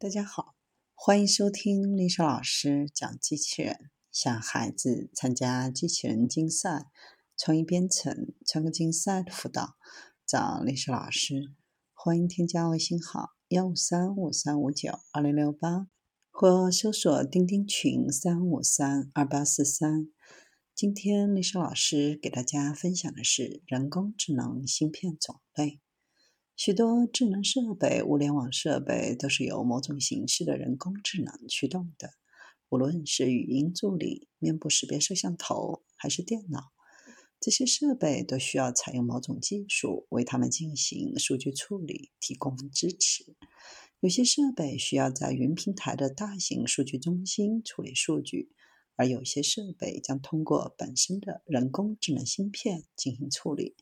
大家好，欢迎收听丽莎老师讲机器人。想孩子参加机器人竞赛、创意编程、创客竞赛的辅导，找丽莎老师。欢迎添加微信号幺五三五三五九二零六八，或搜索钉钉群三五三二八四三。今天丽莎老师给大家分享的是人工智能芯片种类。许多智能设备、物联网设备都是由某种形式的人工智能驱动的，无论是语音助理、面部识别摄像头，还是电脑，这些设备都需要采用某种技术为它们进行数据处理提供支持。有些设备需要在云平台的大型数据中心处理数据，而有些设备将通过本身的人工智能芯片进行处理。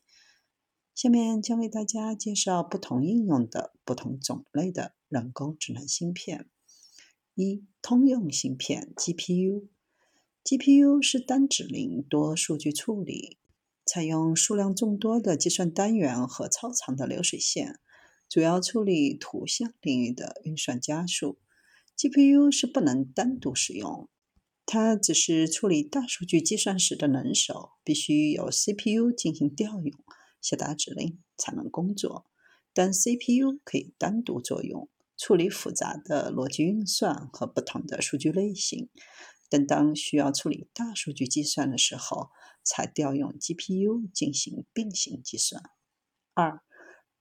下面将为大家介绍不同应用的不同种类的人工智能芯片。一、通用芯片 （GPU）。GPU 是单指令多数据处理，采用数量众多的计算单元和超长的流水线，主要处理图像领域的运算加速。GPU 是不能单独使用，它只是处理大数据计算时的能手，必须由 CPU 进行调用。下达指令才能工作，但 CPU 可以单独作用，处理复杂的逻辑运算和不同的数据类型。但当需要处理大数据计算的时候，才调用 GPU 进行并行计算。二、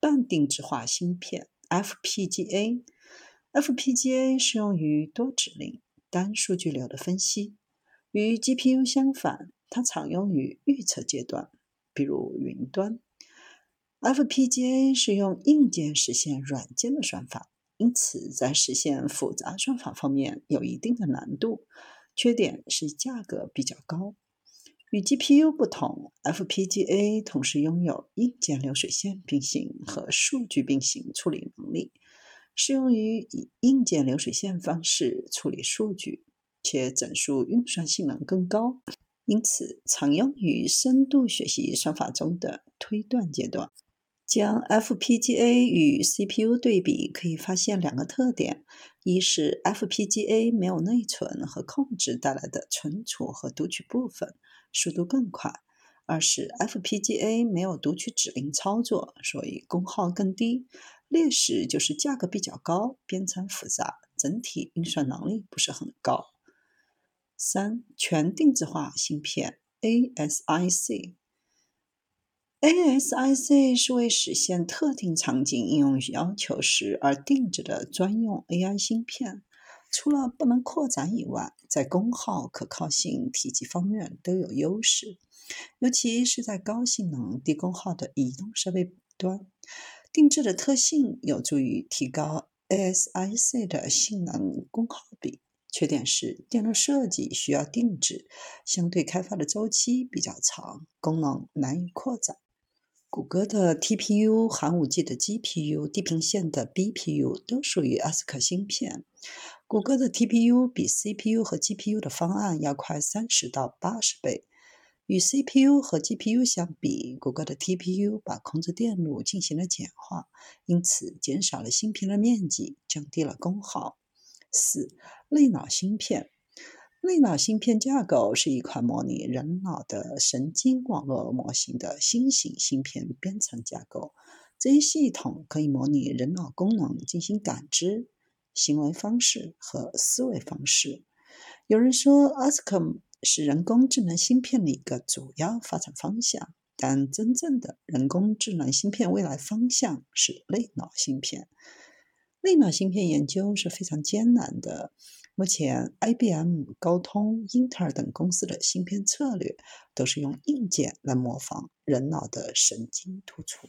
半定制化芯片 （FPGA）。FPGA 适用于多指令单数据流的分析，与 GPU 相反，它常用于预测阶段，比如云端。FPGA 是用硬件实现软件的算法，因此在实现复杂算法方面有一定的难度。缺点是价格比较高。与 GPU 不同，FPGA 同时拥有硬件流水线并行和数据并行处理能力，适用于以硬件流水线方式处理数据，且整数运算性能更高，因此常用于深度学习算法中的推断阶段。将 FPGA 与 CPU 对比，可以发现两个特点：一是 FPGA 没有内存和控制带来的存储和读取部分，速度更快；二是 FPGA 没有读取指令操作，所以功耗更低。劣势就是价格比较高，编程复杂，整体运算能力不是很高。三、全定制化芯片 ASIC。ASIC 是为实现特定场景应用要求时而定制的专用 AI 芯片。除了不能扩展以外，在功耗、可靠性、体积方面都有优势，尤其是在高性能、低功耗的移动设备端。定制的特性有助于提高 ASIC 的性能功耗比。缺点是电路设计需要定制，相对开发的周期比较长，功能难以扩展。谷歌的 TPU、寒武纪的 GPU、地平线的 BPU 都属于 ASIC 芯片。谷歌的 TPU 比 CPU 和 GPU 的方案要快三十到八十倍。与 CPU 和 GPU 相比，谷歌的 TPU 把控制电路进行了简化，因此减少了芯片的面积，降低了功耗。四、类脑芯片。类脑芯片架构是一款模拟人脑的神经网络模型的新型芯片编程架构。这一系统可以模拟人脑功能进行感知、行为方式和思维方式。有人说，ASIC 是人工智能芯片的一个主要发展方向，但真正的人工智能芯片未来方向是类脑芯片。类脑芯片研究是非常艰难的。目前，IBM、高通、英特尔等公司的芯片策略都是用硬件来模仿人脑的神经突触。